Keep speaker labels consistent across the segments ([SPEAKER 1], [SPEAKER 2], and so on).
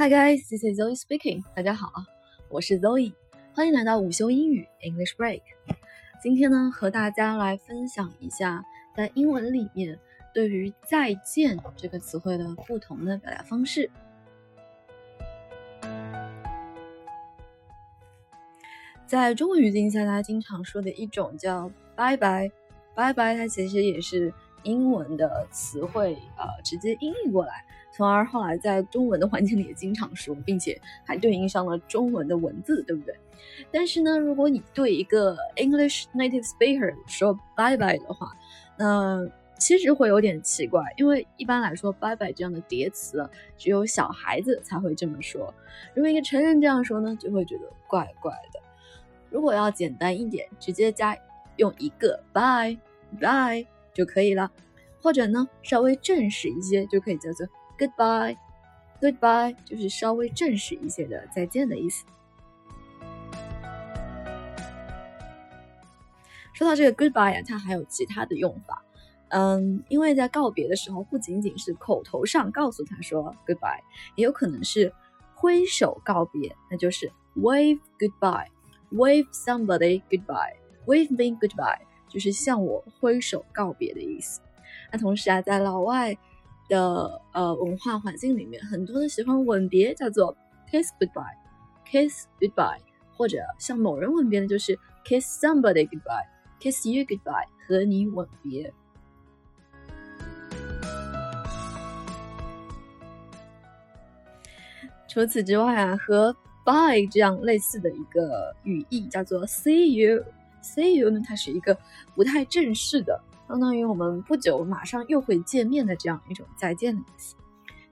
[SPEAKER 1] Hi guys, this is Zoe speaking. 大家好，我是 Zoe，欢迎来到午休英语 English Break。今天呢，和大家来分享一下在英文里面对于再见这个词汇的不同的表达方式。在中文语境下，大家经常说的一种叫拜拜，拜拜，它其实也是英文的词汇，呃，直接音译过来。从而后来在中文的环境里也经常说，并且还对应上了中文的文字，对不对？但是呢，如果你对一个 English native speaker 说拜拜的话，那其实会有点奇怪，因为一般来说，拜拜这样的叠词只有小孩子才会这么说。如果一个成人这样说呢，就会觉得怪怪的。如果要简单一点，直接加用一个 bye bye 就可以了，或者呢，稍微正式一些，就可以叫做。Goodbye，Goodbye 就是稍微正式一些的再见的意思。说到这个 Goodbye 呀，它还有其他的用法。嗯，因为在告别的时候，不仅仅是口头上告诉他说 Goodbye，也有可能是挥手告别，那就是 Wave Goodbye，Wave somebody Goodbye，Wave me Goodbye，就是向我挥手告别的意思。那同时啊，在老外。的呃文化环境里面，很多的喜欢吻别，叫做 kiss goodbye，kiss goodbye，或者向某人吻别的就是 kiss somebody goodbye，kiss you goodbye，和你吻别。除此之外啊，和 bye 这样类似的一个语义叫做 see you See you 呢，它是一个不太正式的。相当于我们不久马上又会见面的这样一种再见的意思。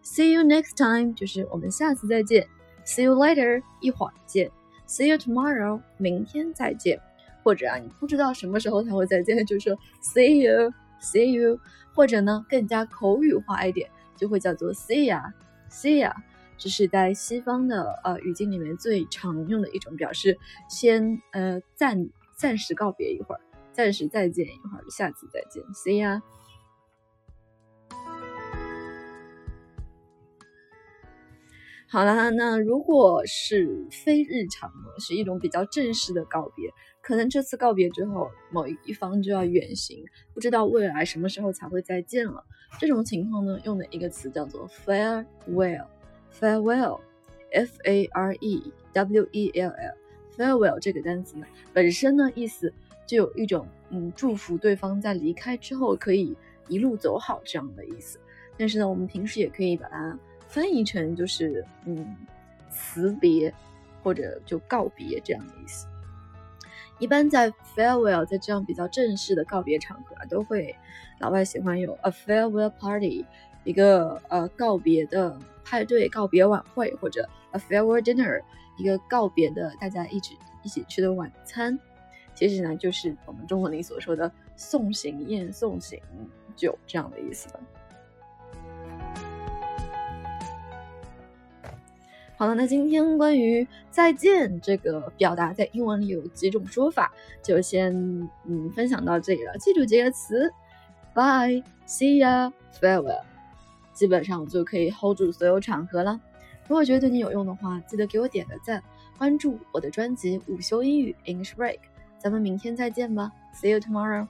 [SPEAKER 1] See you next time 就是我们下次再见。See you later 一会儿见。See you tomorrow 明天再见。或者啊，你不知道什么时候才会再见，就说 See you See you。或者呢，更加口语化一点，就会叫做 See ya See ya。这是在西方的呃语境里面最常用的一种表示，先呃暂暂时告别一会儿。暂时再见一会儿，下次再见，See ya。好啦，那如果是非日常的，是一种比较正式的告别，可能这次告别之后，某一方就要远行，不知道未来什么时候才会再见了。这种情况呢，用的一个词叫做 farewell，farewell，f a r e w e l l farewell 这个单词呢，本身呢意思。就有一种嗯祝福对方在离开之后可以一路走好这样的意思，但是呢，我们平时也可以把它翻译成就是嗯辞别或者就告别这样的意思。一般在 farewell 在这样比较正式的告别场合啊，都会老外喜欢有 a farewell party 一个呃告别的派对、告别晚会，或者 a farewell dinner 一个告别的大家一起一起吃的晚餐。其实呢，就是我们中文里所说的送行宴、送行酒这样的意思吧。好了，那今天关于再见这个表达，在英文里有几种说法，就先嗯分享到这里了。记住几个词：bye、see ya、farewell，基本上就可以 hold 住所有场合了。如果觉得对你有用的话，记得给我点个赞，关注我的专辑《午休英语 English Break》。咱们明天再见吧，See you tomorrow。